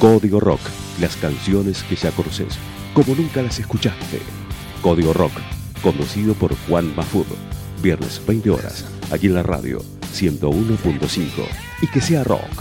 Código Rock, las canciones que ya conoces, como nunca las escuchaste. Código Rock, conducido por Juan Mafud. Viernes 20 horas, aquí en la radio 101.5. Y que sea rock.